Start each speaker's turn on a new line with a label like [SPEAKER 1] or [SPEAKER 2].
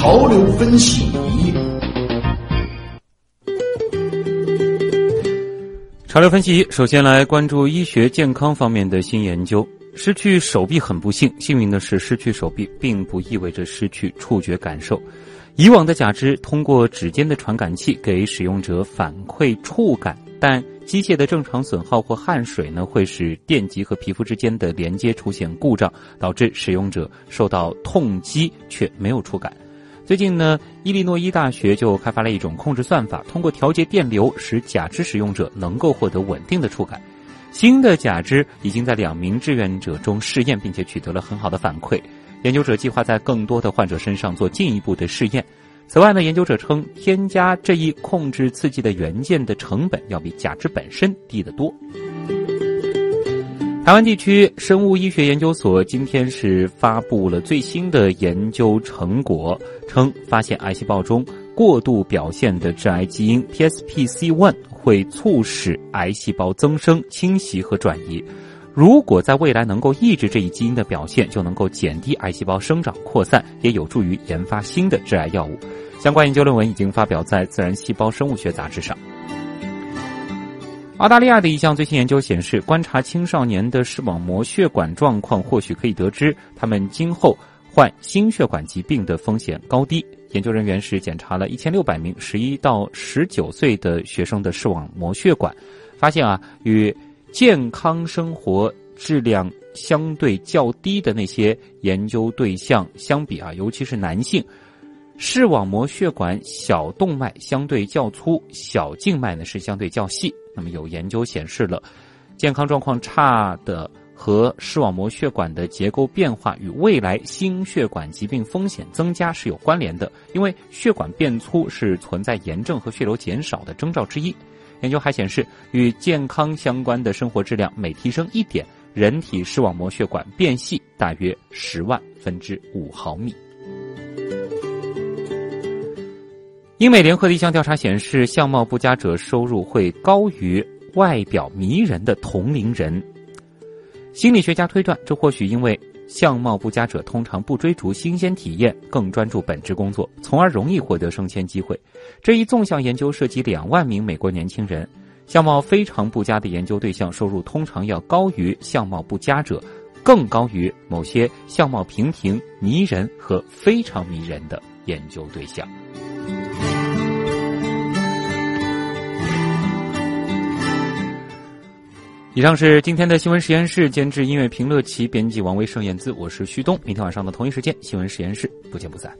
[SPEAKER 1] 潮流分析。
[SPEAKER 2] 潮流分析，首先来关注医学健康方面的新研究。失去手臂很不幸，幸运的是，失去手臂并不意味着失去触觉感受。以往的假肢通过指尖的传感器给使用者反馈触感，但机械的正常损耗或汗水呢，会使电极和皮肤之间的连接出现故障，导致使用者受到痛击却没有触感。最近呢，伊利诺伊大学就开发了一种控制算法，通过调节电流，使假肢使用者能够获得稳定的触感。新的假肢已经在两名志愿者中试验，并且取得了很好的反馈。研究者计划在更多的患者身上做进一步的试验。此外呢，研究者称，添加这一控制刺激的元件的成本要比假肢本身低得多。台湾地区生物医学研究所今天是发布了最新的研究成果，称发现癌细胞中过度表现的致癌基因 PSPC1 会促使癌细胞增生、侵袭和转移。如果在未来能够抑制这一基因的表现，就能够减低癌细胞生长扩散，也有助于研发新的致癌药物。相关研究论文已经发表在《自然细胞生物学杂志》上。澳大利亚的一项最新研究显示，观察青少年的视网膜血管状况，或许可以得知他们今后患心血管疾病的风险高低。研究人员是检查了一千六百名十一到十九岁的学生的视网膜血管，发现啊，与健康生活质量相对较低的那些研究对象相比啊，尤其是男性，视网膜血管小动脉相对较粗，小静脉呢是相对较细。那么有研究显示了，健康状况差的和视网膜血管的结构变化与未来心血管疾病风险增加是有关联的。因为血管变粗是存在炎症和血流减少的征兆之一。研究还显示，与健康相关的生活质量每提升一点，人体视网膜血管变细大约十万分之五毫米。英美联合的一项调查显示，相貌不佳者收入会高于外表迷人的同龄人。心理学家推断，这或许因为相貌不佳者通常不追逐新鲜体验，更专注本职工作，从而容易获得升迁机会。这一纵向研究涉及两万名美国年轻人，相貌非常不佳的研究对象收入通常要高于相貌不佳者，更高于某些相貌平平、迷人和非常迷人的研究对象。以上是今天的新闻实验室监制音乐评论，奇编辑王威、盛燕姿。我是旭东，明天晚上的同一时间，新闻实验室不见不散。